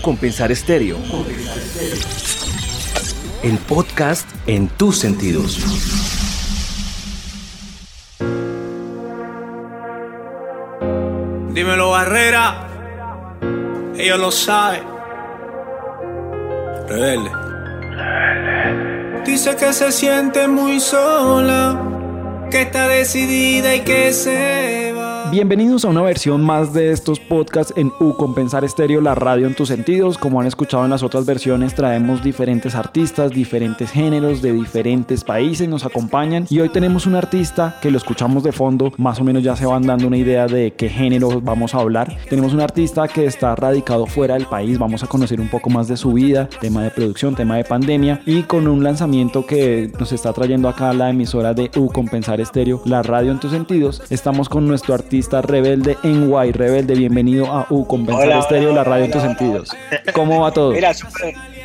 Compensar Estéreo. El podcast en tus sentidos. Dímelo, Barrera. Ellos lo saben. Rebelde. Dice que se siente muy sola, que está decidida y que se. Bienvenidos a una versión más de estos podcasts en U Compensar Estéreo, la radio en tus sentidos. Como han escuchado en las otras versiones, traemos diferentes artistas, diferentes géneros de diferentes países, nos acompañan y hoy tenemos un artista que lo escuchamos de fondo, más o menos ya se van dando una idea de qué género vamos a hablar. Tenemos un artista que está radicado fuera del país, vamos a conocer un poco más de su vida, tema de producción, tema de pandemia y con un lanzamiento que nos está trayendo acá la emisora de U Compensar Estéreo, la radio en tus sentidos. Estamos con nuestro artista rebelde en Guay. Rebelde, bienvenido a U Compensar Estéreo, la radio en tus sentidos. ¿Cómo va todo? Mira,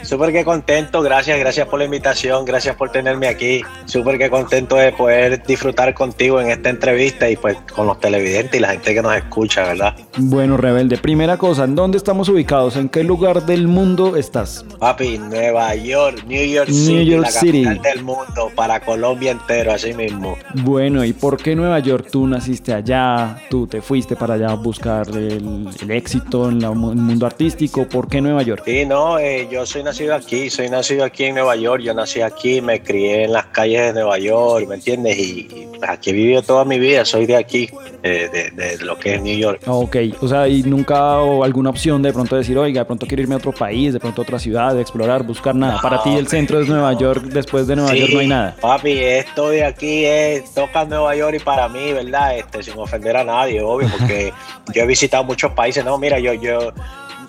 súper que contento, gracias, gracias por la invitación, gracias por tenerme aquí. Súper que contento de poder disfrutar contigo en esta entrevista y pues con los televidentes y la gente que nos escucha, ¿verdad? Bueno, Rebelde, primera cosa, ¿en dónde estamos ubicados? ¿En qué lugar del mundo estás? Papi, Nueva York, New York City, York la City. capital del mundo, para Colombia entero, así mismo. Bueno, ¿y por qué Nueva York? Tú naciste allá, tú te fuiste para allá a buscar el, el éxito en la- el mundo artístico. ¿Por qué Nueva York? Sí, no, eh, yo soy nacido aquí, soy nacido aquí en Nueva York, yo nací aquí, me crié en las calles de Nueva York, ¿me entiendes? Y, y, pues, aquí he vivido toda mi vida, soy de aquí, eh, de, de lo que es New York. Ok, o sea, y nunca o alguna opción de pronto decir, oiga, de pronto quiero irme a otro país, de pronto a otra ciudad, de explorar, buscar nada. No, Para ti el centro es Nueva York, después de Nueva Sí, York no hay nada. Papi, esto de aquí es, toca Nueva York y para mí, ¿verdad? Este, sin ofender a nadie, obvio, porque yo he visitado muchos países. No, mira, yo, yo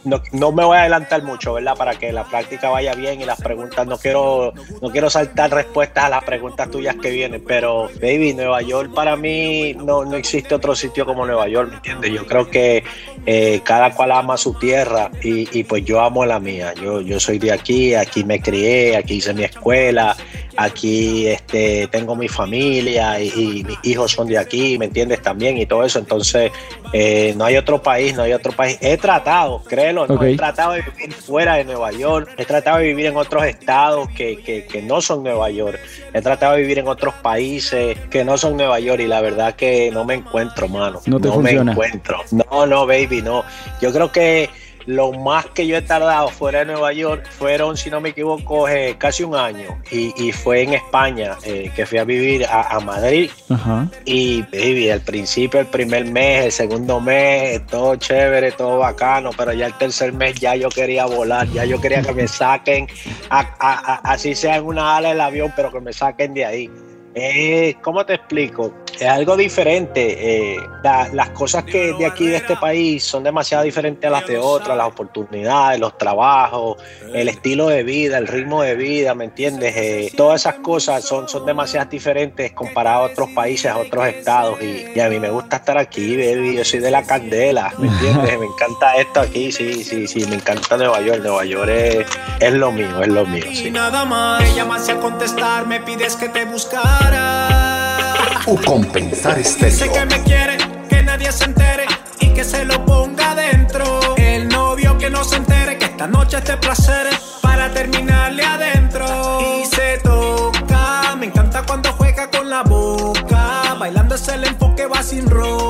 no, no me voy a adelantar mucho, ¿verdad? Para que la práctica vaya bien y las preguntas, no quiero, no quiero saltar respuestas a las preguntas tuyas que vienen, pero, baby, Nueva York para mí no, no existe otro sitio como Nueva York, ¿me entiendes? Yo creo que eh, cada cual ama su tierra y, y pues yo amo la mía. Yo, yo soy de aquí, aquí me crié, aquí hice mi escuela, aquí este, tengo mi familia y, mis hijos son de aquí, ¿me entiendes? También y todo eso. Entonces, eh, no hay otro país, no hay otro país. He tratado, ¿no? He tratado de vivir fuera de Nueva York, he tratado de vivir en otros estados que, que, que no son Nueva York, he tratado de vivir en otros países que no son Nueva York y la verdad que no me encuentro, mano. No te me funciona. encuentro. No, no, baby, no. Yo creo que lo más que yo he tardado fuera de Nueva York fueron, si no me equivoco, eh, casi un año. Y, y fue en España eh, que fui a vivir a, a Madrid. Ajá. Y, baby, al principio, el primer mes, el segundo mes, todo chévere, todo bacano. Pero ya el tercer mes ya yo quería volar, ya yo quería que me saquen, a- a- a- así sea en una ala del avión, pero que me saquen de ahí. Eh, ¿Cómo te explico? Es algo diferente. eh, la- las cosas que de aquí, de este país, son demasiado diferentes a las de otras, las oportunidades, los trabajos, el estilo de vida, el ritmo de vida, ¿me entiendes? Eh, todas esas cosas son, son demasiado diferentes comparado a otros países, a otros estados. Y, a mí me gusta estar aquí, baby. Yo soy de la candela, ¿me entiendes? me encanta esto aquí, sí, sí, sí. Me encanta Nueva York. Nueva York es, es lo mío, es lo mío, sí. nada más, llamas a contestar, me pides que te buscara. U Compensar Dice Estéreo. que me quiere, que nadie se entere y que se lo ponga adentro. El novio que no se entere que esta noche este placer para terminarle adentro. Y se toca, me encanta cuando juega con la boca. Bailando es el enfoque, va sin ropa.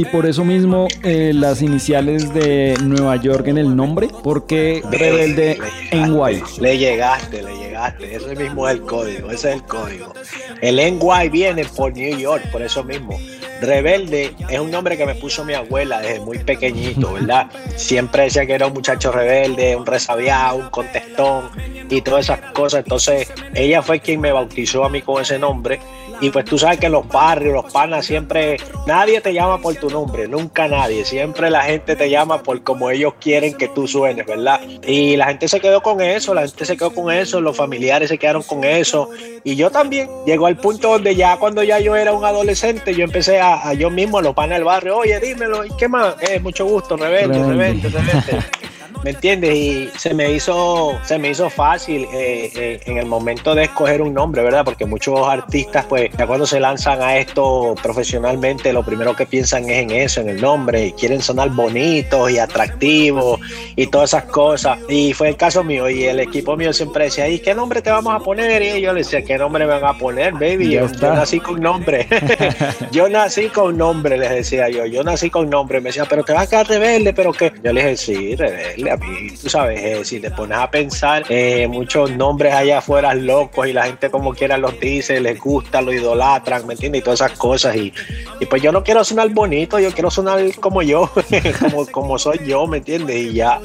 Y por eso mismo eh, las iniciales de Nueva York en el nombre, porque Rebelde en Guay. Le llegaste, le llegaste. Ese mismo es el código, ese es el código. El NY viene por New York, por eso mismo. Rebelde es un nombre que me puso mi abuela desde muy pequeñito, ¿verdad? Siempre decía que era un muchacho rebelde, un resabiado, un contestón y todas esas cosas. Entonces, ella fue quien me bautizó a mí con ese nombre. Y pues tú sabes que los barrios, los panas, siempre nadie te llama por tu nombre, nunca nadie. Siempre la gente te llama por como ellos quieren que tú suenes, ¿verdad? Y la gente se quedó con eso, la gente se quedó con eso, los familiares se quedaron con eso. Y yo también. Llegó al punto donde ya cuando ya yo era un adolescente, yo empecé a, a yo mismo, a los panas del barrio, oye, dímelo, ¿y qué más? Eh, mucho gusto, Rebelde. rebelde, rebelde. ¿me entiendes? Y se me hizo, se me hizo fácil eh, eh, en el momento de escoger un nombre, ¿verdad? Porque muchos artistas, pues, ya cuando se lanzan a esto profesionalmente, lo primero que piensan es en eso, en el nombre, y quieren sonar bonitos y atractivos y todas esas cosas. Y fue el caso mío, y el equipo mío siempre decía, ¿y qué nombre te vamos a poner? Y yo le decía, ¿qué nombre me van a poner, baby? Yo, yo, nací con nombre. yo nací con nombre, les decía yo. Yo nací con nombre. Me decía, pero te vas a quedar rebelde, pero que. Yo le dije, sí, rebelde. A mí, tú sabes, eh, si te pones a pensar, eh, muchos nombres allá afuera locos y la gente como quiera los dice, les gusta, lo idolatran, ¿me entiendes? Y todas esas cosas. Y, y pues yo no quiero sonar bonito, yo quiero sonar como yo, como, como soy yo, ¿me entiendes? Y ya.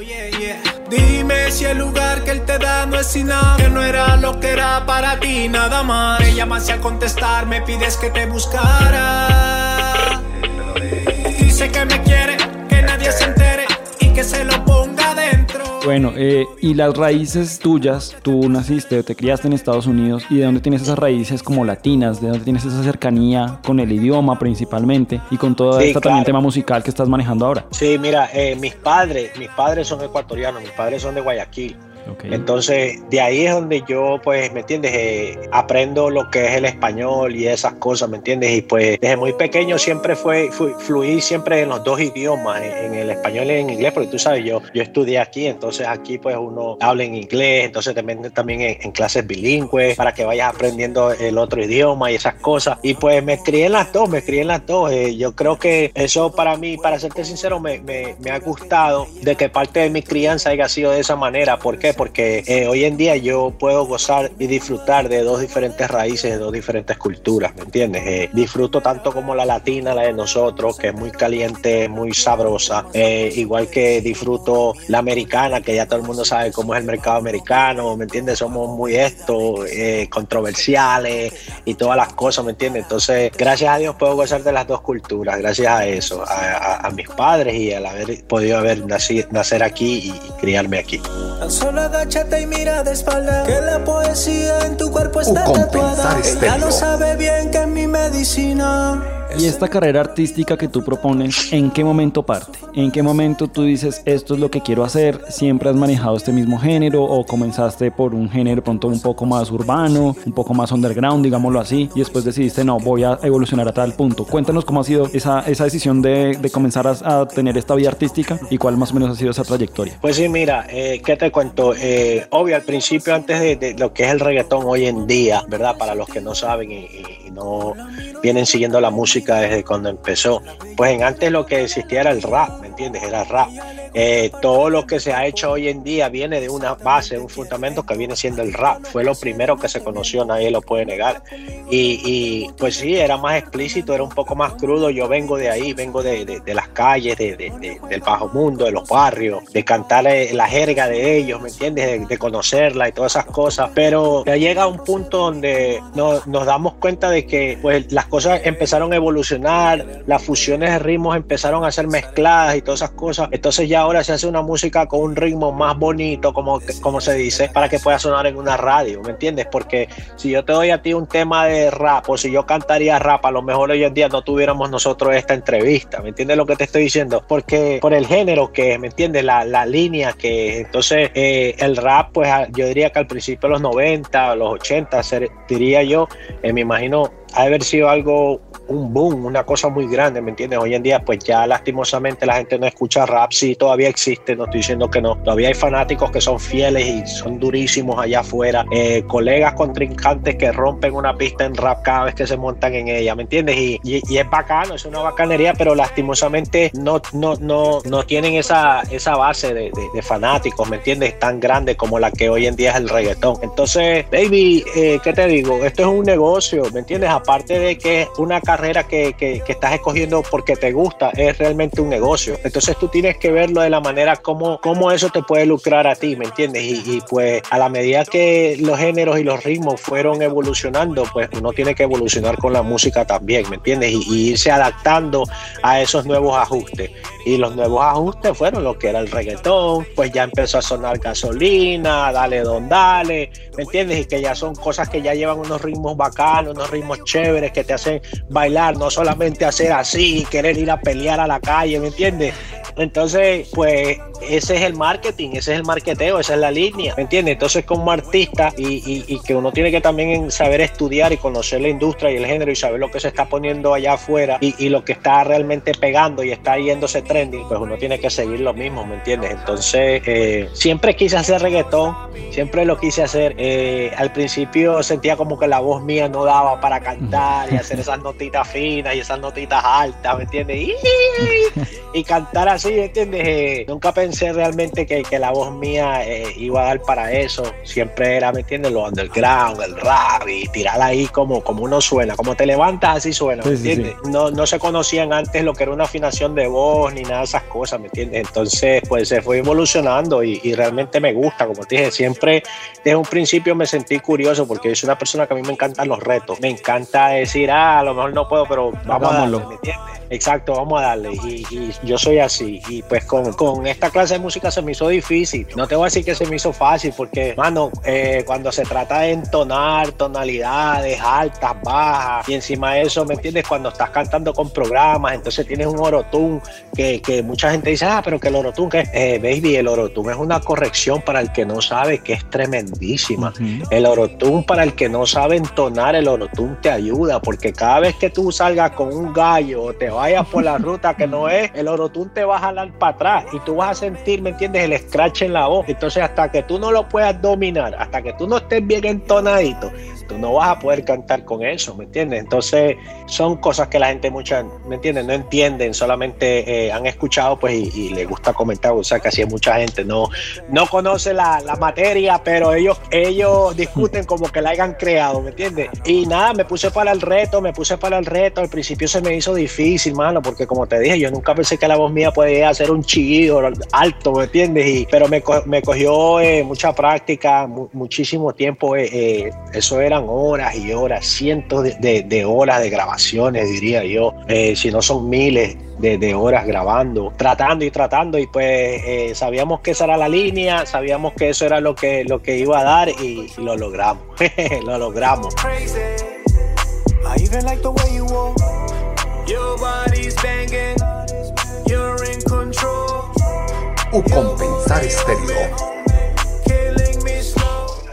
Dime si el lugar que él te da no es sin nada, que no era lo que era para ti, nada más. Me llamas a contestar, me pides que te buscara. Dice que me quiere, que nadie se entere y que se lo ponga dentro. Bueno, eh, y las raíces tuyas, tú naciste, te criaste en Estados Unidos, ¿y de dónde tienes esas raíces como latinas? ¿De dónde tienes esa cercanía con el idioma principalmente y con todo Sí, este claro. también tema musical que estás manejando ahora? Sí, mira, eh, mis padres, mis padres son ecuatorianos, mis padres son de Guayaquil. Entonces, de ahí es donde yo, pues, ¿me entiendes? Eh, aprendo lo que es el español y esas cosas, ¿me entiendes? Y pues, desde muy pequeño siempre fue, fui, fluí siempre en los dos idiomas, en, el español y en inglés, porque tú sabes, yo, yo estudié aquí, entonces aquí, pues, uno habla en inglés, entonces también, también en, en clases bilingües, para que vayas aprendiendo el otro idioma y esas cosas. Y pues, me crié en las dos, me crié en las dos. Eh, yo creo que eso para mí, para serte sincero, me, me, me ha gustado de que parte de mi crianza haya sido de esa manera. ¿Por qué? Porque eh, hoy en día yo puedo gozar y disfrutar de dos diferentes raíces, de dos diferentes culturas, ¿me entiendes? Eh, disfruto tanto como la latina, la de nosotros, que es muy caliente, muy sabrosa, eh, igual que disfruto la americana, que ya todo el mundo sabe cómo es el mercado americano, ¿me entiendes? Somos muy esto, controversiales y todas las cosas, ¿me entiendes? Entonces, gracias a Dios puedo gozar de las dos culturas, gracias a eso, a, mis padres y al haber podido haber nacido, nacer aquí y, criarme aquí. Agáchate y mira de espalda Que la poesía en tu cuerpo está tatuada. Ella lo sabe bien que es mi medicina Y esta carrera artística que tú propones, ¿en qué momento parte? ¿En qué momento tú dices, esto es lo que quiero hacer? ¿Siempre has manejado este mismo género o comenzaste por un género pronto un poco más urbano, un poco más underground, digámoslo así, y después decidiste, no, voy a evolucionar a tal punto? Cuéntanos cómo ha sido esa, esa decisión de, de comenzar a, a tener esta vida artística y cuál más o menos ha sido esa trayectoria. Pues sí, mira, eh, ¿qué te cuento? Eh, obvio, al principio, antes de, de lo que es el reggaetón hoy en día, ¿verdad? Para los que no saben y no vienen siguiendo la música desde cuando empezó, pues en antes lo que existía era el rap, ¿me entiendes? Era rap. Eh, todo lo que se ha hecho hoy en día viene de una base, un fundamento que viene siendo el rap. Fue lo primero que se conoció, nadie lo puede negar. Y, y, pues sí, era más explícito, era un poco más crudo. Yo vengo de ahí, vengo de, de- de las calles, de- de- de- del bajo mundo, de los barrios, de cantar eh, la jerga de ellos, ¿me entiendes? De, de conocerla y todas esas cosas. Pero ya llega un punto donde no- nos damos cuenta de que pues, las cosas empezaron a evolucionar, las fusiones de ritmos empezaron a ser mezcladas y todas esas cosas. Entonces ya ahora se hace una música con un ritmo más bonito, como, como se dice, para que pueda sonar en una radio, ¿me entiendes? Porque si yo te doy a ti un tema de rap o si yo cantaría rap, a lo mejor hoy en día no tuviéramos nosotros esta entrevista, ¿me entiendes lo que te estoy diciendo? Porque por el género que es, ¿me entiendes? La, la línea que es. Entonces eh, el rap, pues yo diría que al principio de los 90, los 80, ser- diría yo, eh, me imagino ha haber sido algo, un boom, una cosa muy grande, ¿me entiendes? Hoy en día, pues ya lastimosamente la gente no escucha rap, sí, todavía existe, no estoy diciendo que no, todavía hay fanáticos que son fieles y son durísimos allá afuera, eh, colegas contrincantes que rompen una pista en rap cada vez que se montan en ella, ¿me entiendes? Y, es bacano, es una bacanería, pero lastimosamente no, no, no, no tienen esa, esa base de fanáticos, ¿me entiendes? Tan grande como la que hoy en día es el reggaetón. Entonces, baby, eh, ¿qué te digo? Esto es un negocio, ¿me entiendes? Aparte de que es una carrera que, que- que estás escogiendo porque te gusta, es realmente un negocio. Entonces tú tienes que verlo de la manera como, como eso te puede lucrar a ti, ¿me entiendes? Y, y, pues a la medida que los géneros y los ritmos fueron evolucionando, pues uno tiene que evolucionar con la música también, ¿me entiendes? Y, y irse adaptando a esos nuevos ajustes. Y los nuevos ajustes fueron lo que era el reggaetón, pues ya empezó a sonar gasolina, dale don dale, ¿me entiendes? Y que ya son cosas que ya llevan unos ritmos bacanos, unos ritmos chéveres que te hacen bailar, no solamente hacer así, querer ir a pelear a la calle, ¿me entiendes? Entonces, pues ese es el marketing, ese es el marketeo, esa es la línea, ¿me entiendes? Entonces, como artista y, que uno tiene que también saber estudiar y conocer la industria y el género y saber lo que se está poniendo allá afuera y, lo que está realmente pegando y está yéndose trending, pues uno tiene que seguir lo mismo, ¿me entiendes? Entonces, eh, siempre quise hacer reggaetón, siempre lo quise hacer. Eh, al principio sentía como que la voz mía no daba para cantar y hacer esas notitas finas y esas notitas altas, ¿me entiendes? Y, cantar así, ¿me entiendes? Eh, nunca pensé realmente que, que la voz mía iba a dar para eso. Siempre era, ¿me entiendes? Lo underground, el rap y tirar ahí como, como uno suena, como te levantas así suena, ¿me entiendes? No, no se conocían antes lo que era una afinación de voz ni nada de esas cosas, ¿me entiendes? Entonces, pues se fue evolucionando y, y realmente me gusta, como te dije, siempre desde un principio me sentí curioso porque yo soy una persona que a mí me encantan los retos, me encanta decir, ah, a lo mejor no puedo, pero vamos a darle, ¿me entiendes? Exacto, vamos a darle. Y, yo soy así. Y pues con, con, esta clase de música se me hizo difícil. No te voy a decir que se me hizo fácil, porque, mano, eh, cuando se trata de entonar tonalidades altas, bajas, y encima de eso, ¿me entiendes? Cuando estás cantando con programas, entonces tienes un orotún que, que mucha gente dice, ah, pero que el orotún, que eh, baby, el orotún es una corrección para el que no sabe que es tremendísima. El orotún, para el que no sabe entonar, el orotún te ayuda, porque cada vez que tú salgas con un gallo o te vayas por la ruta que no es, el orotún te va a jalar para atrás y tú vas a sentir, ¿me entiendes? El scratch en la voz. Entonces, hasta que tú no lo puedas dominar, hasta que tú no estés bien entonadito, tú no vas a poder cantar con eso, ¿me entiendes? Entonces, son cosas que la gente mucha, ¿me entiendes? No entienden, solamente eh, han escuchado, pues, y, les gusta comentar, o sea, que así mucha gente no, no conoce la, la, materia, pero ellos, ellos discuten como que la hayan creado, ¿me entiendes? Y nada, me puse para el reto, me puse para el reto, al principio se me hizo difícil, mano, porque como te dije, yo nunca pensé que la voz mía podía hacer un chillido alto, ¿me entiendes? Y, pero me, me cogió eh, mucha práctica, muchísimo tiempo, eh, eso era horas y horas, cientos de, horas de grabaciones, diría yo, eh, si no son miles de, horas grabando, tratando y tratando, y pues eh, sabíamos que esa era la línea, sabíamos que eso era lo que, lo que iba a dar y, lo logramos, lo logramos. O compensar estéreo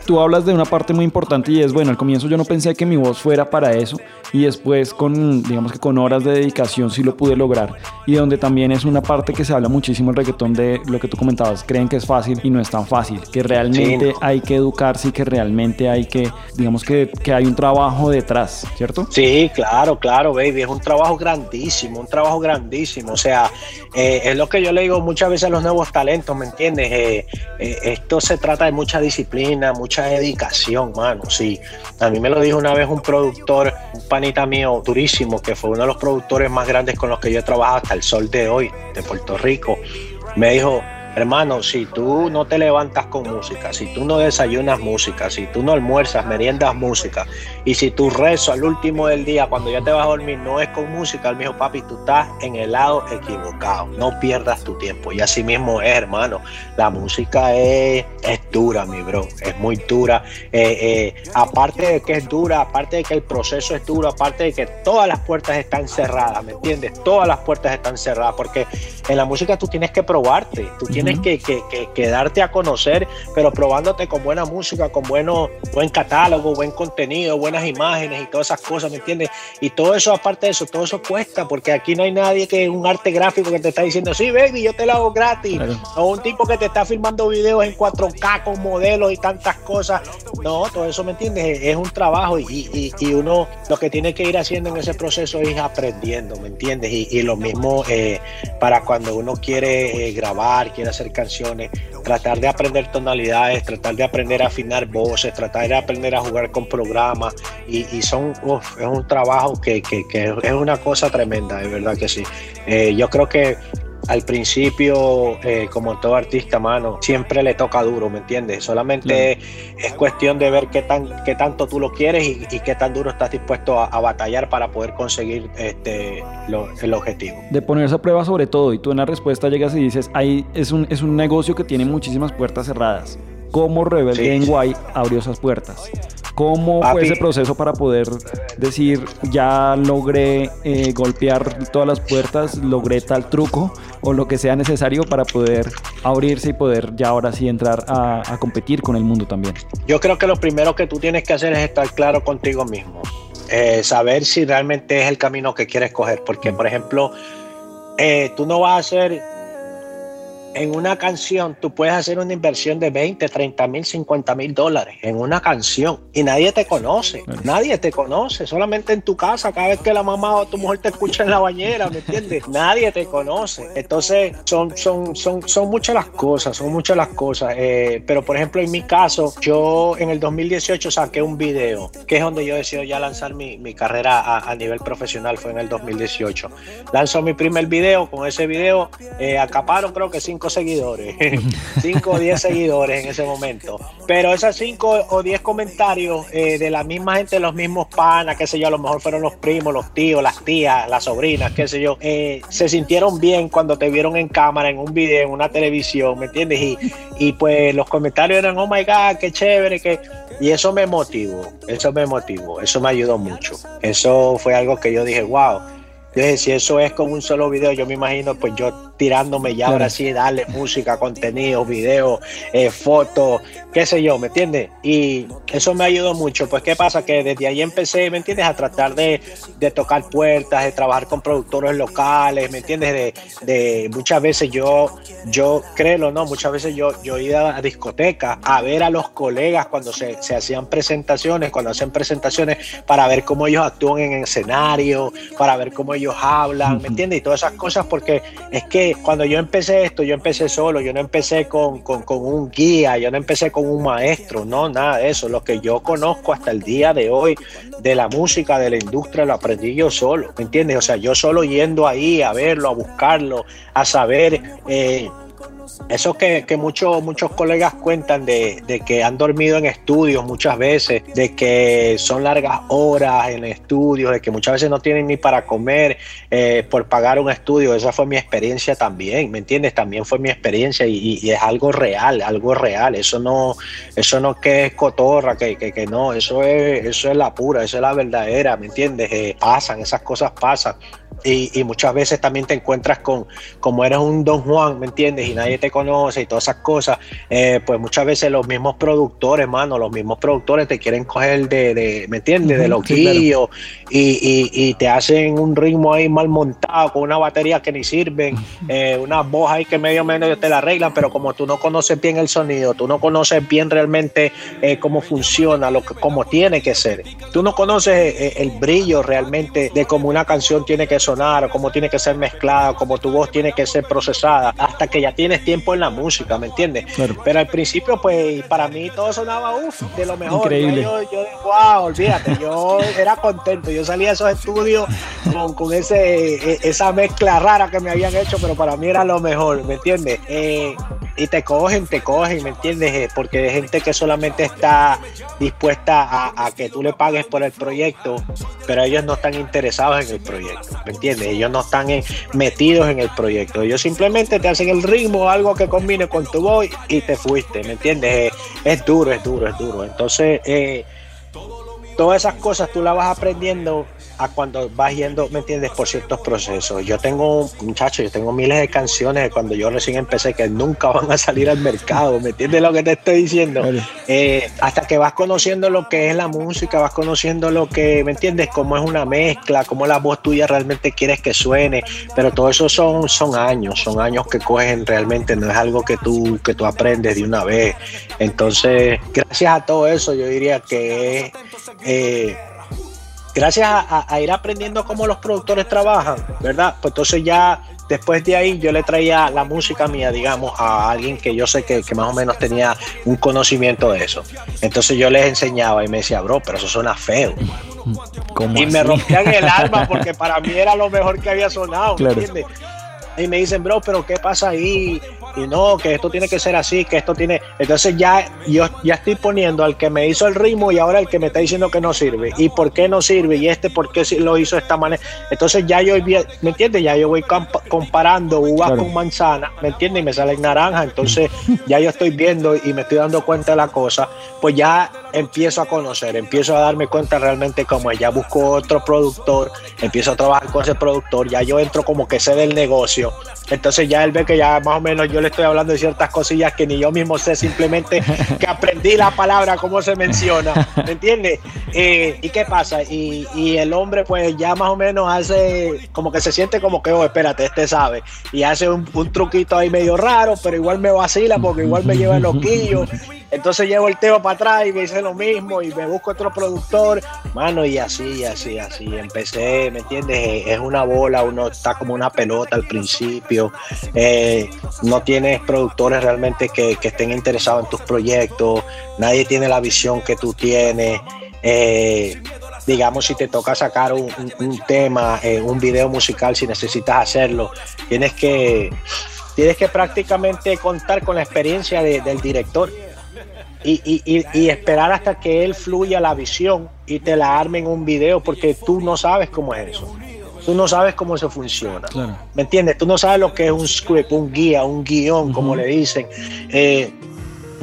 tú hablas de una parte muy importante y es, bueno, al comienzo yo no pensé que mi voz fuera para eso y después con, digamos que con horas de dedicación sí lo pude lograr y donde también es una parte que se habla muchísimo el reggaetón de lo que tú comentabas, creen que es fácil y no es tan fácil, que realmente hay que educarse y que realmente hay que, digamos que, que hay un trabajo detrás, ¿cierto? Sí, claro, claro, baby, es un trabajo grandísimo, un trabajo grandísimo, o sea, eh, es lo que yo le digo muchas veces a los nuevos talentos, ¿me entiendes? Eh, eh, esto se trata de mucha disciplina, mucha dedicación, mano. Sí, a mí me lo dijo una vez un productor, un panita mío durísimo, que fue uno de los productores más grandes con los que yo he trabajado hasta el sol de hoy, de Puerto Rico. Me dijo, Hermano, si tú no te levantas con música, si tú no desayunas música, si tú no almuerzas, meriendas música, y si tu rezo al último del día, cuando ya te vas a dormir, no es con música, el mismo papi, tú estás en el lado equivocado. No pierdas tu tiempo. Y así mismo es, hermano. La música es, es dura, mi bro. Es muy dura. Eh, eh, aparte de que es dura, aparte de que el proceso es duro, aparte de que todas las puertas están cerradas, ¿me entiendes? Todas las puertas están cerradas, porque en la música tú tienes que probarte. Tú tienes tienes que, darte a conocer, pero probándote con buena música, con bueno, buen catálogo, buen contenido, buenas imágenes y todas esas cosas, ¿me entiendes? Y todo eso, aparte de eso, todo eso cuesta, porque aquí no hay nadie que un arte gráfico que te está diciendo, sí, baby, yo te lo hago gratis. O un tipo que te está filmando videos en 4K con modelos y tantas cosas. No, todo eso, ¿me entiendes? Es un trabajo y, uno lo que tiene que ir haciendo en ese proceso es aprendiendo, ¿me entiendes? Y, lo mismo eh, para cuando uno quiere eh, grabar, quiere hacer canciones, tratar de aprender tonalidades, tratar de aprender a afinar voces, tratar de aprender a jugar con programas y, son, es un trabajo que, que, es una cosa tremenda, de verdad que sí. Eh, yo creo que al principio, eh, como todo artista, mano, siempre le toca duro, ¿me entiendes? Solamente es cuestión de ver qué, tan, qué tanto tú lo quieres y, qué tan duro estás dispuesto a, batallar para poder conseguir este, el objetivo. De ponerse a prueba sobre todo y tú en la respuesta llegas y dices, ahí es un, es un negocio que tiene muchísimas puertas cerradas. ¿Cómo Rebelde en Guay abrió esas puertas? ¿Cómo fue ese proceso para poder decir, ya logré eh, golpear todas las puertas, logré tal truco o lo que sea necesario para poder abrirse y poder ya ahora sí entrar a, competir con el mundo también? Yo creo que lo primero que tú tienes que hacer es estar claro contigo mismo. Eh, saber si realmente es el camino que quieres coger. Porque, por ejemplo, eh, tú no vas a hacer en una canción tú puedes hacer una inversión de 20, 30 mil, 50 mil dólares en una canción y nadie te conoce, nadie te conoce, solamente en tu casa, cada vez que la mamá o tu mujer te escucha en la bañera, ¿me entiendes? Nadie te conoce. Entonces son, son, son, son muchas las cosas, son muchas las cosas. Eh, pero por ejemplo, en mi caso, yo en el 2018 saqué un video, que es donde yo decido ya lanzar mi, mi carrera a, a, nivel profesional, fue en el 2018. Lanzó mi primer video, con ese video eh, acaparon creo que cinco seguidores, 5 o 10 seguidores en ese momento. Pero esos 5 o 10 comentarios eh, de la misma gente, los mismos panas, qué sé yo, a lo mejor fueron los primos, los tíos, las tías, las sobrinas, qué sé yo, eh, se sintieron bien cuando te vieron en cámara, en un video, en una televisión, ¿me entiendes? Y, y pues los comentarios eran, oh my God, qué chévere, que... Y eso me motivó, eso me motivó, eso me ayudó mucho. Eso fue algo que yo dije, wow. Yo dije, si eso es con un solo video, yo me imagino pues yo tirándome ya ahora sí, darle música, contenido, video, eh, fotos, qué sé yo, ¿me entiendes? Y eso me ayudó mucho. Pues, ¿qué pasa? Que desde ahí empecé, ¿me entiendes? A tratar de, tocar puertas, de trabajar con productores locales, ¿me entiendes? De, muchas veces yo, yo, créelo, ¿no? Muchas veces yo, yo iba a discotecas a ver a los colegas cuando se, hacían presentaciones, cuando hacen presentaciones, para ver cómo ellos actúan en escenario, para ver cómo ellos hablan, ¿me entiendes? Y todas esas cosas, porque es que cuando yo empecé esto, yo empecé solo, yo no empecé con, con, un guía, yo no empecé con un maestro, no, nada de eso. Lo que yo conozco hasta el día de hoy de la música, de la industria, lo aprendí yo solo, ¿me entiendes? O sea, yo solo yendo ahí a verlo, a buscarlo, a saber eh, eso que, muchos, colegas cuentan de, que han dormido en estudios muchas veces, de que son largas horas en estudios, de que muchas veces no tienen ni para comer eh, por pagar un estudio. Esa fue mi experiencia también, ¿me entiendes? También fue mi experiencia y, es algo real, algo real. Eso no, eso no que es cotorra, que, que, no, eso es, eso es la pura, eso es la verdadera, ¿me entiendes? Eh, pasan, esas cosas pasan. Y, muchas veces también te encuentras con, como eres un Don Juan, ¿me entiendes? Y nadie te conoce y todas esas cosas, eh, pues muchas veces los mismos productores, mano, los mismos productores te quieren coger de, de ¿me entiendes? De loquillo y, y, te hacen un ritmo ahí mal montado con una batería que ni sirven, eh, unas voz ahí que medio menos te la arreglan, pero como tú no conoces bien el sonido, tú no conoces bien realmente eh, cómo funciona, lo que, cómo tiene que ser, tú no conoces el brillo realmente de cómo una canción tiene que sonar, cómo tiene que ser mezclada, cómo tu voz tiene que ser procesada, hasta que ya tienes tiempo en la música, ¿me entiendes? Pero al principio, pues para mí todo sonaba uff, de lo mejor. Increíble. Yo, yo, wow, olvídate, yo era contento, yo salía de esos estudios con, con ese, e, esa mezcla rara que me habían hecho, pero para mí era lo mejor, ¿me entiendes? Eh, y te cogen, te cogen, ¿me entiendes? Eh, porque hay gente que solamente está dispuesta a, que tú le pagues por el proyecto, pero ellos no están interesados en el proyecto, ¿me entiendes? Ellos no están metidos en el proyecto, ellos simplemente te hacen el ritmo, algo que combine con tu voz y te fuiste, ¿me entiendes? Eh, es duro, es duro, es duro. Entonces, eh, todas esas cosas tú las vas aprendiendo a cuando vas yendo, ¿me entiendes?, por ciertos procesos. Yo tengo, muchachos, yo tengo miles de canciones de cuando yo recién empecé que nunca van a salir al mercado, ¿me entiendes lo que te estoy diciendo? Eh, hasta que vas conociendo lo que es la música, vas conociendo lo que, ¿me entiendes?, cómo es una mezcla, cómo la voz tuya realmente quieres que suene, pero todo eso son, son años, son años que cogen realmente, no es algo que tú, que tú aprendes de una vez. Entonces, gracias a todo eso, yo diría que... Eh, gracias a, ir aprendiendo cómo los productores trabajan, ¿verdad? Pues entonces ya después de ahí yo le traía la música mía, digamos, a alguien que yo sé que, más o menos tenía un conocimiento de eso. Entonces yo les enseñaba y me decía, bro, pero eso suena feo. y me rompían el alma porque para mí era lo mejor que había sonado, ¿entiendes? Y me dicen, bro, pero ¿qué pasa ahí? Y no, que esto tiene que ser así, que esto tiene. Entonces ya yo ya estoy poniendo al que me hizo el ritmo y ahora el que me está diciendo que no sirve. ¿Y por qué no sirve? Y este, ¿por qué lo hizo de esta manera? Entonces ya yo, ¿me entiendes? Ya yo voy comparando uvas con manzana, ¿me entiendes? Y me sale naranja. Entonces ya yo estoy viendo y me estoy dando cuenta de la cosa. Pues ya empiezo a conocer, empiezo a darme cuenta realmente como ya busco otro productor, empiezo a trabajar con ese productor, ya yo entro como que sé del negocio. Entonces ya él ve que ya más o menos yo le estoy hablando de ciertas cosillas que ni yo mismo sé, simplemente que aprendí la palabra, cómo se menciona, ¿me entiendes? Eh, ¿Y qué pasa? Y, y, el hombre pues ya más o menos hace, como que se siente como que, oh, espérate, este sabe, y hace un, truquito ahí medio raro, pero igual me vacila porque igual me lleva el loquillo entonces llevo el tema para atrás y me hice lo mismo y me busco otro productor, mano, y así, así, así. Empecé, ¿me entiendes? Es una bola, uno está como una pelota al principio. Eh, no tienes productores realmente que, estén interesados en tus proyectos, nadie tiene la visión que tú tienes. Eh, digamos, si te toca sacar un, tema, eh, un video musical, si necesitas hacerlo, tienes que, tienes que prácticamente contar con la experiencia del director y, esperar hasta que él fluya la visión y te la arme en un video porque tú no sabes cómo es eso. Tú no sabes cómo eso funciona. ¿Me entiendes? Tú no sabes lo que es un script, un guía, un guion, como le dicen. Eh,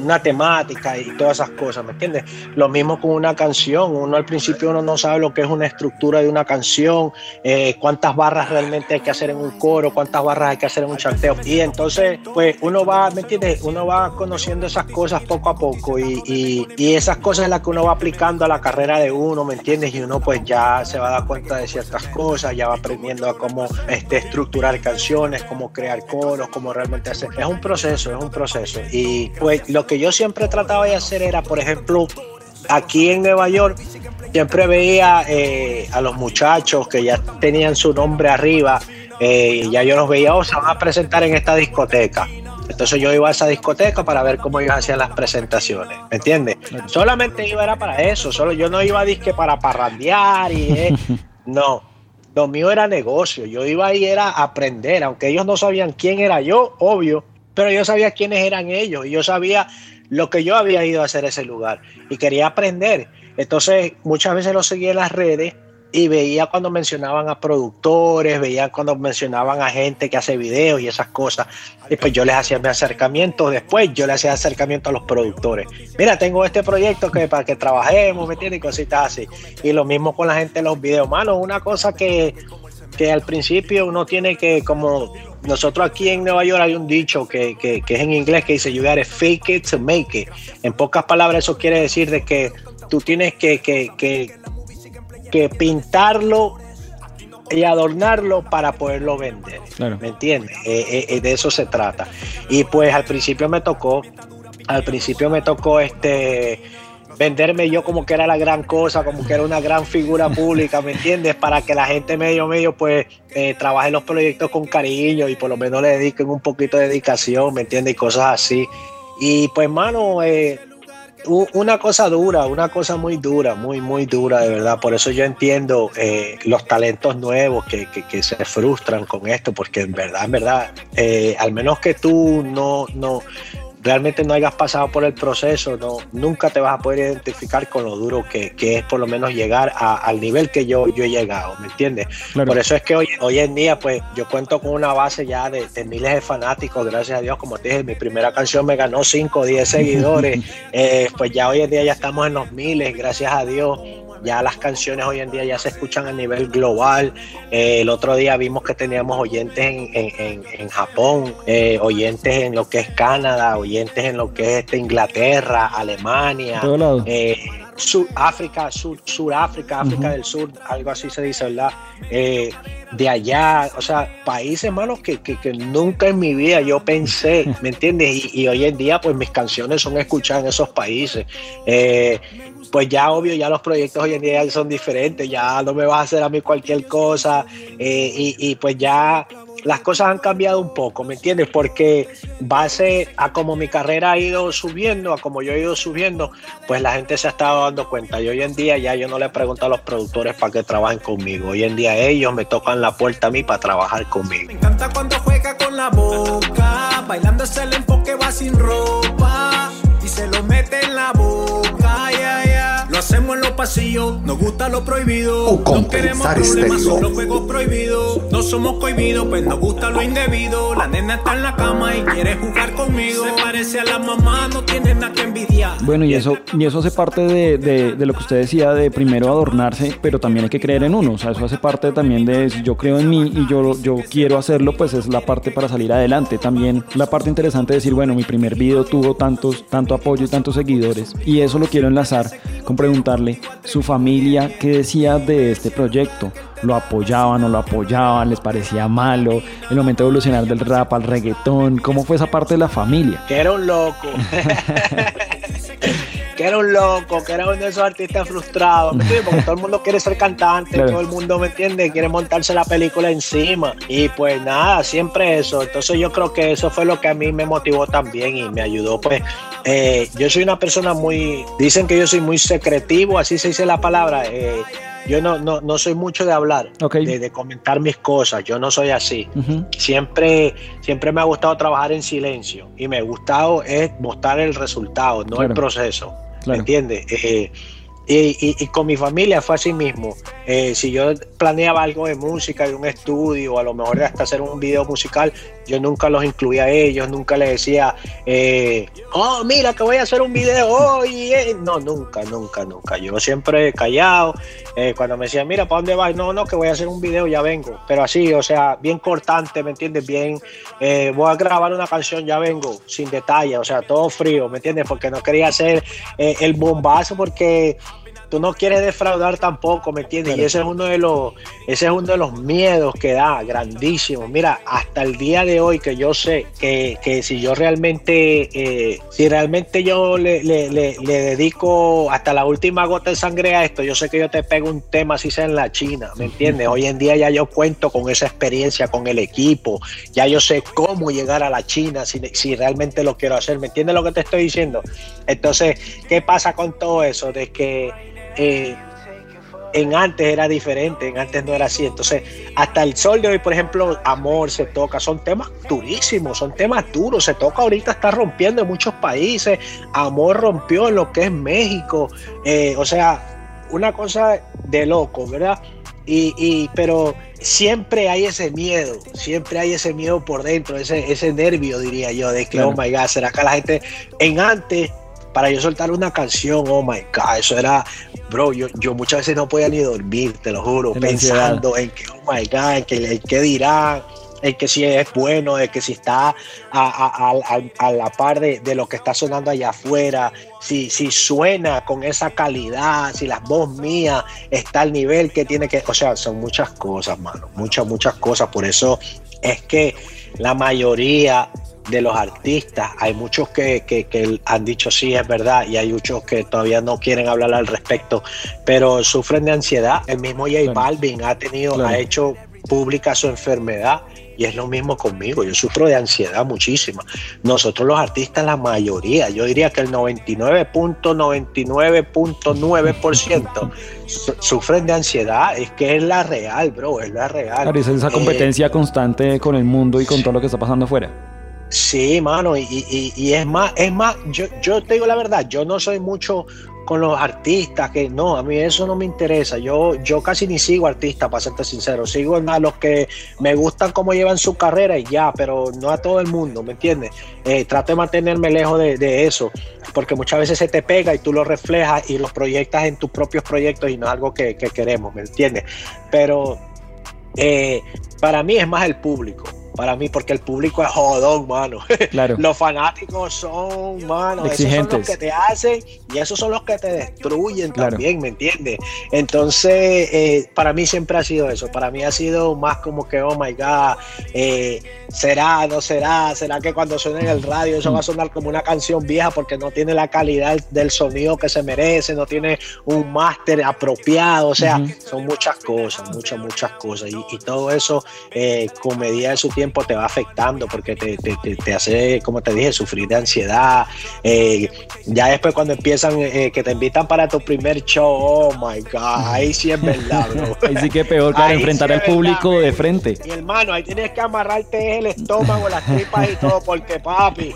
una temática y todas esas cosas, ¿me entiendes? Lo mismo con una canción, uno al principio uno no sabe lo que es una estructura de una canción, eh, cuántas barras realmente hay que hacer en un coro, cuántas barras hay que hacer en un chanteo. Y entonces, pues uno va, ¿me entiendes? Uno va conociendo esas cosas poco a poco y, y, y esas cosas es las que uno va aplicando a la carrera de uno, ¿me entiendes? Y uno pues ya se va a dar cuenta de ciertas cosas, ya va aprendiendo a cómo este, estructurar canciones, cómo crear coros, cómo realmente hacer. Es un proceso, es un proceso. Y pues lo que yo siempre trataba de hacer era, por ejemplo, aquí en Nueva York, siempre veía eh, a los muchachos que ya tenían su nombre arriba, eh, ya yo los veía, oh, se van a presentar en esta discoteca. Entonces yo iba a esa discoteca para ver cómo ellos hacían las presentaciones, ¿me entiendes? Solamente iba era para eso, solo yo no iba a disque para parrandear y eh, no, lo mío era negocio, yo iba ahí era aprender, aunque ellos no sabían quién era yo, obvio, pero yo sabía quiénes eran ellos y yo sabía lo que yo había ido a hacer ese lugar y quería aprender. Entonces muchas veces lo seguía en las redes y veía cuando mencionaban a productores, veía cuando mencionaban a gente que hace videos y esas cosas. Y pues yo les hacía mi acercamiento. Después yo les hacía acercamiento a los productores. Mira, tengo este proyecto que para que trabajemos, ¿me entiendes? Y cositas así. Y lo mismo con la gente en los videos. Mano, una cosa que, que al principio uno tiene que como nosotros aquí en Nueva York hay un dicho que, es en inglés que dice you gotta fake it to make it. En pocas palabras eso quiere decir de que tú tienes que, que, pintarlo y adornarlo para poderlo vender. ¿Me entiendes? Eh, eh, eh, de eso se trata. Y pues al principio me tocó, al principio me tocó este venderme yo como que era la gran cosa, como que era una gran figura pública, ¿me entiendes? Para que la gente medio medio pues eh, trabaje los proyectos con cariño y por lo menos le dediquen un poquito de dedicación, ¿me entiendes? Y cosas así. Y pues, mano, eh, una cosa dura, una cosa muy dura, muy, muy dura, de verdad. Por eso yo entiendo eh, los talentos nuevos que, que, se frustran con esto, porque en verdad, en verdad, al menos que tú no, no, realmente no hayas pasado por el proceso, no, nunca te vas a poder identificar con lo duro que, es por lo menos llegar al nivel que yo, yo he llegado, ¿me entiendes? Por eso es que hoy, hoy en día, pues yo cuento con una base ya de, miles de fanáticos, gracias a Dios, como te dije, mi primera canción me ganó 5 o 10 seguidores, eh, pues ya hoy en día ya estamos en los miles, gracias a Dios ya las canciones hoy en día ya se escuchan a nivel global. Eh, el otro día vimos que teníamos oyentes en, Japón, eh, oyentes en lo que es Canadá, oyentes en lo que es este, Inglaterra, Alemania, eh, África, Sur, Suráfrica, África del Sur, algo así se dice, ¿verdad? de allá, o sea, países, hermanos, que, nunca en mi vida yo pensé, ¿me entiendes? Y, hoy en día, pues mis canciones son escuchadas en esos países pues ya obvio, ya los proyectos hoy en día son diferentes, ya no me vas a hacer a mí cualquier cosa eh, y, pues ya las cosas han cambiado un poco, ¿me entiendes? Porque base a como mi carrera ha ido subiendo, a como yo he ido subiendo, pues la gente se ha estado dando cuenta. Y hoy en día ya yo no le pregunto a los productores para que trabajen conmigo. Hoy en día ellos me tocan la puerta a mí para trabajar conmigo. Me encanta cuando juega con la boca, bailando el enfoque va sin ropa y se lo mete en la boca. Metemos en los pasillos, nos gusta lo prohibido. O no queremos compensar problemas, los juegos prohibidos. No somos cohibidos, pues nos gusta lo indebido. La nena está en la cama y quiere jugar conmigo. Se parece a la mamá, no tiene nada que envidiar. Bueno, y eso, y eso hace parte de, de- de lo que usted decía, de primero adornarse, pero también hay que creer en uno. O sea, eso hace parte también de si yo creo en mí y yo, yo quiero hacerlo, pues es la parte para salir adelante. También la parte interesante de decir, bueno, mi primer video tuvo tantos, tanto apoyo y tantos seguidores. Y eso lo quiero enlazar con preguntarle, su familia, ¿qué decía de este proyecto? ¿Lo apoyaban o lo apoyaban? ¿Les parecía malo? El momento de evolucionar del rap al reggaetón, ¿cómo fue esa parte de la familia? Que era un loco. que era un loco, que era uno de esos artistas frustrados, ¿me entiendes? Porque todo el mundo quiere ser cantante, Claro. todo el mundo, ¿me entiende? Quiere montarse la película encima. Y pues nada, siempre eso. Entonces yo creo que eso fue lo que a mí me motivó también y me ayudó. Pues eh, yo soy una persona muy, dicen que yo soy muy secretivo, así se dice la palabra. eh, yo no, no, no soy mucho de hablar, de, de comentar mis cosas, yo no soy así siempre, siempre me ha gustado trabajar en silencio y me ha gustado es mostrar el resultado, no Claro. el proceso. Claro. ¿Me entiendes? Eh, y, y- con mi familia fue así mismo. Eh, si yo planeaba algo de música, de un estudio, a lo mejor hasta hacer un video musical, yo nunca los incluía a ellos, nunca les decía, eh, oh, mira que voy a hacer un video hoy. eh". No, nunca, nunca, nunca. Yo siempre callado. Eh, cuando me decían, mira, ¿para dónde vas? No, no, que voy a hacer un video, ya vengo. Pero así, o sea, bien cortante, ¿me entiendes? Bien, voy a grabar una canción, ya vengo, sin detalle, o sea, todo frío, ¿me entiendes? Porque no quería hacer el bombazo porque tú no quieres defraudar tampoco, ¿me entiendes? Y ese es uno de los, ese es uno de los miedos que da, grandísimo. Mira, hasta el día de hoy que yo sé que, que si yo realmente, eh, si realmente yo le, le- le- le dedico hasta la última gota de sangre a esto, yo sé que yo te pego un tema así sea en la China, ¿me entiendes? Hoy en día ya yo cuento con esa experiencia con el equipo, ya yo sé cómo llegar a la China si, si realmente lo quiero hacer, ¿me entiendes lo que te estoy diciendo? Entonces, ¿qué pasa con todo eso? De que eh, en antes era diferente, en antes no era así. Entonces, hasta el sol de hoy, por ejemplo, Amor se toca, son temas durísimos, son temas duros. Se toca ahorita, está rompiendo en muchos países. Amor rompió en lo que es México. Eh, o sea, una cosa de loco, ¿verdad? Y, y- pero siempre hay ese miedo, siempre hay ese miedo por dentro, ese, ese nervio, diría yo, de que, Claro. oh my God, ¿será que la gente en antes, para yo soltar una canción, oh my God, eso era, bro, yo, yo muchas veces no podía ni dormir, te lo juro, En pensando en que, oh my God, en que, en qué dirán, en que si es bueno, en que si está a, a- a- a- a la par de, de lo que está sonando allá afuera, si, si suena con esa calidad, si la voz mía está al nivel que tiene que, o sea, son muchas cosas, mano, muchas, muchas cosas, por eso es que la mayoría de los artistas, hay muchos que, que- que han dicho sí, es verdad, y hay muchos que todavía no quieren hablar al respecto, pero sufren de ansiedad. El mismo J Claro. Balvin ha tenido, Claro. ha hecho pública su enfermedad. Y es lo mismo conmigo, yo sufro de ansiedad muchísima. Nosotros los artistas, la mayoría, yo diría que el 99.99.9% su- sufren de ansiedad, es que es la real, bro, es la real. Claro, y es esa Eh, competencia constante con el mundo y con todo lo que está pasando afuera. Sí, mano, y, y- y es más, es más, yo, yo te digo la verdad, yo no soy mucho con los artistas, que no, a mí eso no me interesa, yo, yo casi ni sigo artistas, para serte sincero, sigo a los que me gustan cómo llevan su carrera y ya, pero no a todo el mundo, ¿me entiendes? Eh, trato de mantenerme lejos de, de eso, porque muchas veces se te pega y tú lo reflejas y los proyectas en tus propios proyectos y no es algo que, que queremos, ¿me entiendes? Pero eh, para mí es más el público. Para mí, porque el público es jodón, mano. Claro. Los fanáticos son, mano, esos son Exigentes. los que te hacen y esos son los que te destruyen Claro. también, ¿me entiendes? Entonces, eh, para mí siempre ha sido eso. Para mí ha sido más como que, oh my God, eh, será, no será, será que cuando suene en el radio eso va a sonar como una canción vieja porque no tiene la calidad del sonido que se merece, no tiene un máster apropiado, o sea, son muchas cosas, muchas, muchas cosas. Y, y todo eso, eh, con medida de su tiempo, te va afectando porque te, te- te- te hace, como te dije, sufrir de ansiedad. Eh, ya después cuando empiezan, eh, que te invitan para tu primer show, oh my God, ahí sí es verdad, bro. Ahí sí que peor, claro, Ahí enfrentar sí al es verdad, público de frente. Y hermano, ahí tienes que amarrarte el estómago, las tripas y todo, porque papi.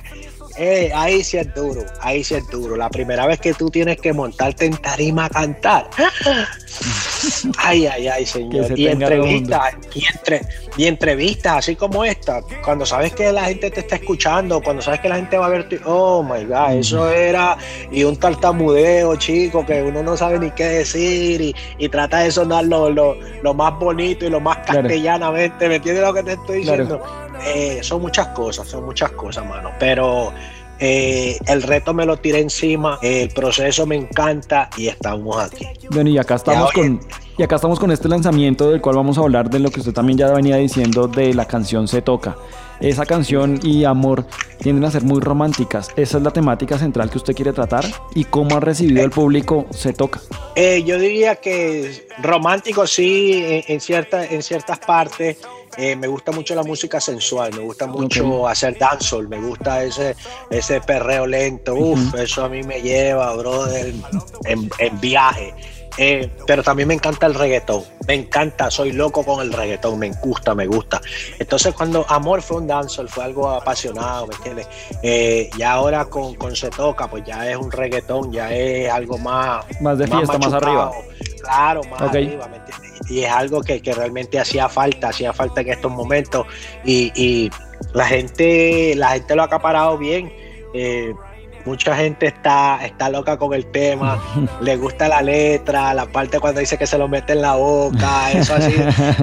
eh, ahí sí es duro, ahí sí es duro. La primera vez que tú tienes que montarte en tarima a cantar. Ay, ay, ay, señor. Y entrevistas, y, entre, y entrevistas, así como esta, cuando sabes que la gente te está escuchando, cuando sabes que la gente va a ver, tu, oh my God, eso era, y un tartamudeo, chico, que uno no sabe ni qué decir, y, trata de sonar lo, lo, más bonito y lo más castellanamente, ¿me entiendes lo que te estoy diciendo? Eh, son muchas cosas, son muchas cosas, mano, pero eh, el reto me lo tiré encima, el proceso me encanta y estamos aquí. Bueno, y acá estamos con y acá estamos con este lanzamiento del cual vamos a hablar de lo que usted también ya venía diciendo de la canción Se toca. Esa canción y amor tienden a ser muy románticas. Esa es la temática central que usted quiere tratar y cómo ha recibido el público Se toca. Eh, yo diría que romántico sí en, cierta, en ciertas partes eh, me gusta mucho la música sensual, me gusta mucho hacer dancehall, me gusta ese, ese perreo lento, uff, eso a mí me lleva, brother, en, en viaje. Eh, pero también me encanta el reggaetón, me encanta, soy loco con el reggaetón, me gusta, me gusta. Entonces cuando Amor fue un dancehall, fue algo apasionado, ¿me entiendes? Eh, y ahora con, con Se Toca, pues ya es un reggaetón, ya es algo más... Más de fiesta, más, arriba. Claro, más arriba, ¿me entiendes? y es algo que, realmente hacía falta, hacía falta en estos momentos y, la gente la gente lo ha acaparado bien. Eh, mucha gente está, está loca con el tema, le gusta la letra, la parte cuando dice que se lo mete en la boca, eso así.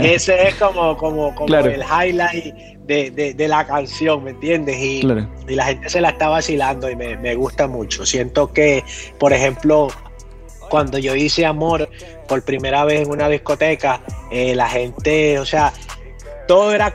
Ese es como, como, como el highlight de, la canción, ¿me entiendes? Y, y, la gente se la está vacilando y me, me gusta mucho. Siento que, por ejemplo, cuando yo hice amor por primera vez en una discoteca, eh, la gente, o sea, todo era,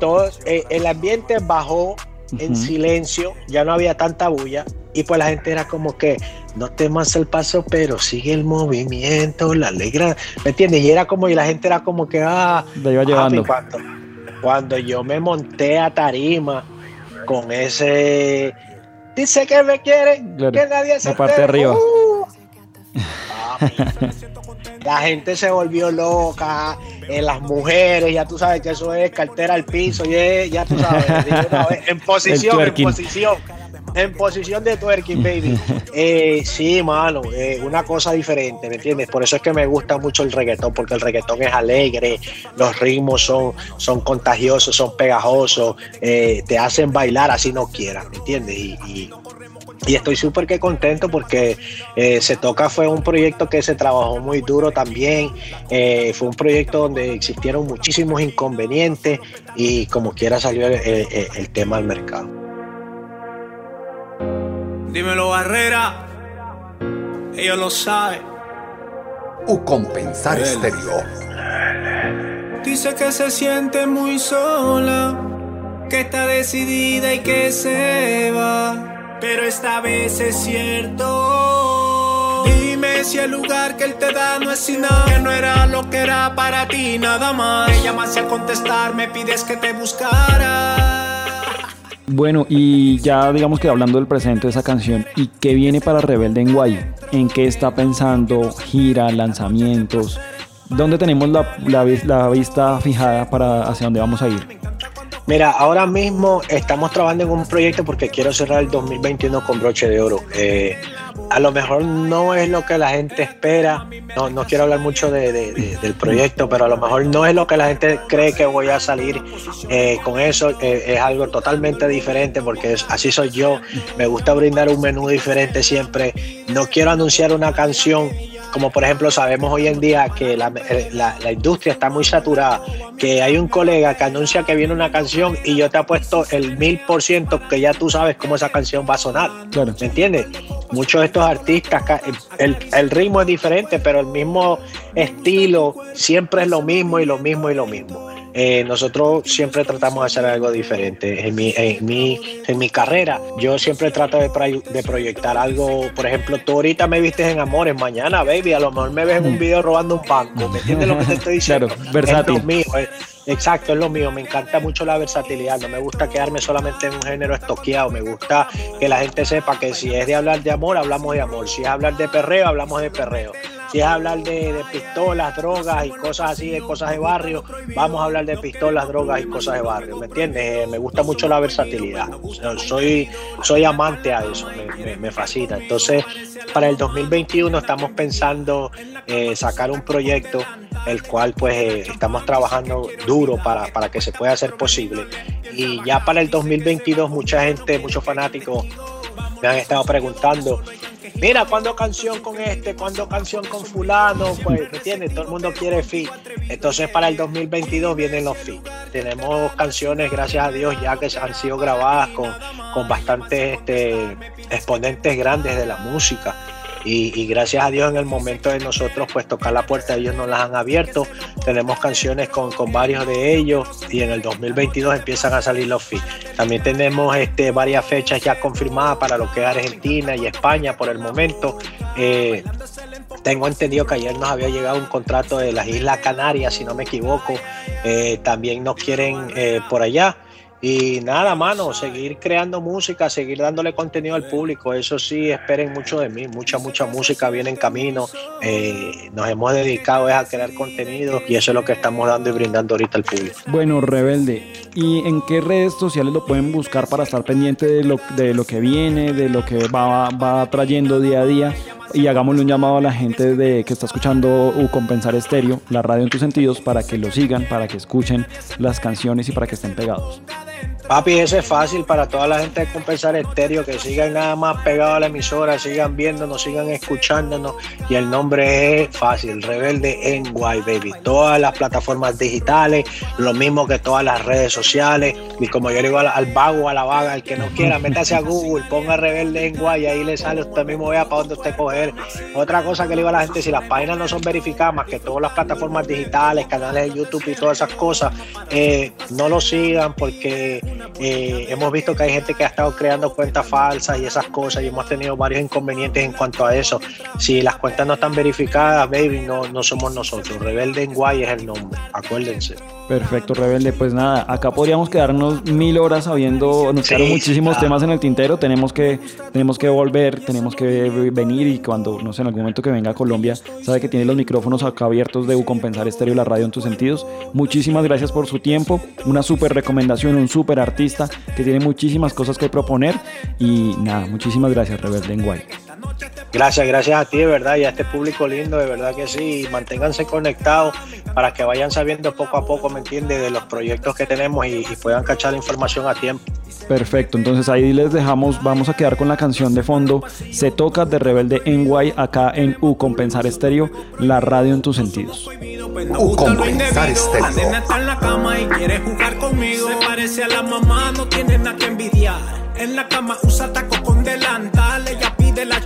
todo, eh, el ambiente bajó en silencio, ya no había tanta bulla y pues la gente era como que no temas el paso, pero sigue el movimiento, la alegra, ¿me entiendes? Y era como, y la gente era como que, ah, iba llevando. Cuando, yo me monté a tarima con ese, dice que me quiere, que nadie se parte arriba. Uh, la gente se volvió loca, eh, las mujeres, ya tú sabes que eso es cartera al piso, y ya tú sabes, en posición, en posición. En posición de twerking, baby. Eh, sí, mano, eh, una cosa diferente, ¿me entiendes? Por eso es que me gusta mucho el reggaetón, porque el reggaetón es alegre, los ritmos son, son contagiosos, son pegajosos, te hacen bailar así no quieras, ¿me entiendes? y, y estoy súper que contento porque eh, Se Toca fue un proyecto que se trabajó muy duro también, eh, fue un proyecto donde existieron muchísimos inconvenientes y como quiera salió el, tema al mercado. Dímelo Barrera, ellos lo saben. O compensar exterior. Dice que se siente muy sola, que está decidida y que se va pero esta vez es cierto. Dime si el lugar que él te da no es nada, que no era lo que era para ti, nada más. Me llamas a contestar, me pides que te buscara. Bueno, y ya digamos que hablando del presente de esa canción, ¿y qué viene para Rebelde en Guay? ¿En qué está pensando? ¿Gira? ¿Lanzamientos? ¿Dónde tenemos la, la vista fijada para hacia dónde vamos a ir? Mira, ahora mismo estamos trabajando en un proyecto porque quiero cerrar el 2021 con broche de oro. Eh, a lo mejor no es lo que la gente espera, no, no quiero hablar mucho del proyecto, pero a lo mejor no es lo que la gente cree que voy a salir eh, con eso. Eh, es algo totalmente diferente porque así soy yo. Me gusta brindar un menú diferente siempre. No quiero anunciar una canción como por ejemplo sabemos hoy en día que la, la, industria está muy saturada, que hay un colega que anuncia que viene una canción y yo te apuesto el mil por ciento que ya tú sabes cómo esa canción va a sonar. Claro. ¿Me entiendes? Muchos de estos artistas, el, el ritmo es diferente, pero el mismo estilo siempre es lo mismo y lo mismo y lo mismo. Eh, nosotros siempre tratamos de hacer algo diferente. En mi, en mi, en mi carrera, yo siempre trato de, de, proyectar algo. Por ejemplo, tú ahorita me viste en Amores, mañana, baby, a lo mejor me ves en un mm. video robando un banco. ¿Me entiendes lo que te estoy diciendo? Claro, versátil. Es lo mío, Exacto, es lo mío. Me encanta mucho la versatilidad. No me gusta quedarme solamente en un género estoqueado. Me gusta que la gente sepa que si es de hablar de amor, hablamos de amor. Si es hablar de perreo, hablamos de perreo. Si es hablar de, pistolas, drogas y cosas así, de cosas de barrio, vamos a hablar de pistolas, drogas y cosas de barrio, ¿me entiendes? Eh, me gusta mucho la versatilidad. Soy, soy amante a eso, me, fascina. Entonces, para el 2021 estamos pensando eh, sacar un proyecto el cual pues eh, estamos trabajando duro para, para que se pueda hacer posible. Y ya para el 2022 mucha gente, muchos fanáticos me han estado preguntando, mira, ¿cuándo canción con este? ¿Cuándo canción con fulano? Pues, ¿me entiendes? Todo el mundo quiere fit. Entonces para el 2022 vienen los fit. Tenemos canciones, gracias a Dios, ya que han sido grabadas con, con bastantes este, exponentes grandes de la música. Y, gracias a Dios en el momento de nosotros pues tocar la puerta ellos nos las han abierto. Tenemos canciones con, con varios de ellos y en el 2022 empiezan a salir los feeds también tenemos este, varias fechas ya confirmadas para lo que es Argentina y España por el momento. Eh, tengo entendido que ayer nos había llegado un contrato de las Islas Canarias si no me equivoco. Eh, también nos quieren eh, por allá y nada, mano, seguir creando música, seguir dándole contenido al público. Eso sí, esperen mucho de mí. Mucha, mucha música viene en camino. Eh, nos hemos dedicado a crear contenido y eso es lo que estamos dando y brindando ahorita al público. Bueno, Rebelde, ¿y en qué redes sociales lo pueden buscar para estar pendiente de lo, de lo que viene, de lo que va, va trayendo día a día? Y hagámosle un llamado a la gente de que está escuchando U Compensar Estéreo, la radio en tus sentidos, para que lo sigan, para que escuchen las canciones y para que estén pegados. Papi, eso es fácil para toda la gente de Compensar Estéreo, que sigan nada más pegados a la emisora, sigan viéndonos, sigan escuchándonos. Y el nombre es fácil, Rebelde en Guay, baby. Todas las plataformas digitales, lo mismo que todas las redes sociales. Y como yo digo al, vago, a la vaga, el que no quiera, métase a Google, ponga Rebelde en Guay, ahí le sale, usted mismo vea para dónde usted coger. Otra cosa que le digo a la gente, si las páginas no son verificadas, más que todas las plataformas digitales, canales de YouTube y todas esas cosas, eh, no lo sigan porque eh, hemos visto que hay gente que ha estado creando cuentas falsas y esas cosas y hemos tenido varios inconvenientes en cuanto a eso. Si las cuentas no están verificadas, baby, no, no somos nosotros. Rebelde en Guay es el nombre, acuérdense. Perfecto, Rebelde. Pues nada, acá podríamos quedarnos mil horas sabiendo, nos quedaron muchísimos temas en el tintero. Tenemos que, tenemos que volver, tenemos que venir y cuando, no sé, en algún momento que venga a Colombia, sabe que tiene los micrófonos acá abiertos de Compensar Estéreo y la radio en tus sentidos. Muchísimas gracias por su tiempo. Una súper recomendación, un súper artista que tiene muchísimas cosas que proponer. Y nada, muchísimas gracias, Rebelde en Guay. Gracias, gracias a ti, de verdad, y a este público lindo, de verdad que sí. Manténganse conectados para que vayan sabiendo poco a poco, ¿me entiendes?, de los proyectos que tenemos y, puedan cachar la información a tiempo. Perfecto, entonces ahí les dejamos, vamos a quedar con la canción de fondo, Se Toca de Rebelde en Guay, acá en U Compensar Estéreo, la radio en tus sentidos. U Compensar Estéreo. La está en la cama y quiere jugar conmigo. Se parece a la mamá, no tiene nada que envidiar. En la cama usa taco con delantal, ella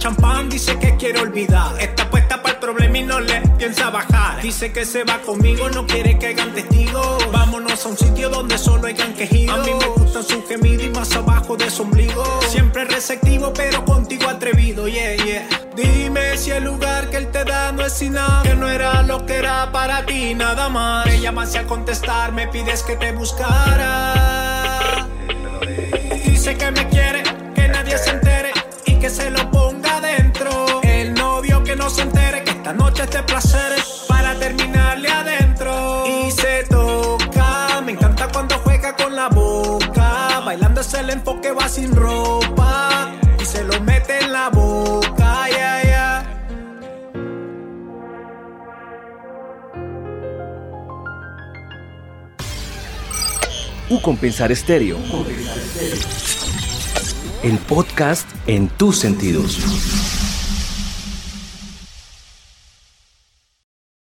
champán, dice que quiere olvidar. Está puesta para el problema y no le piensa bajar. Dice que se va conmigo, no quiere que hagan testigos. Vámonos a un sitio donde solo hayan quejidos. A mí me gustan sus gemidos y más abajo de su ombligo. Siempre receptivo, pero contigo atrevido, yeah, yeah. Dime si el lugar que él te da no es sin nada. Que no era lo que era para ti, nada más. Me llamas a contestar, me pides que te buscara. Dice que me quiere, que nadie se entere y que se lo no se entere que esta noche este placer para terminarle adentro. Y se toca, me encanta cuando juega con la boca. Bailando ese el enfoque va sin ropa y se lo mete en la boca. Yeah, yeah. U Compensar Estéreo. El podcast en tus sentidos.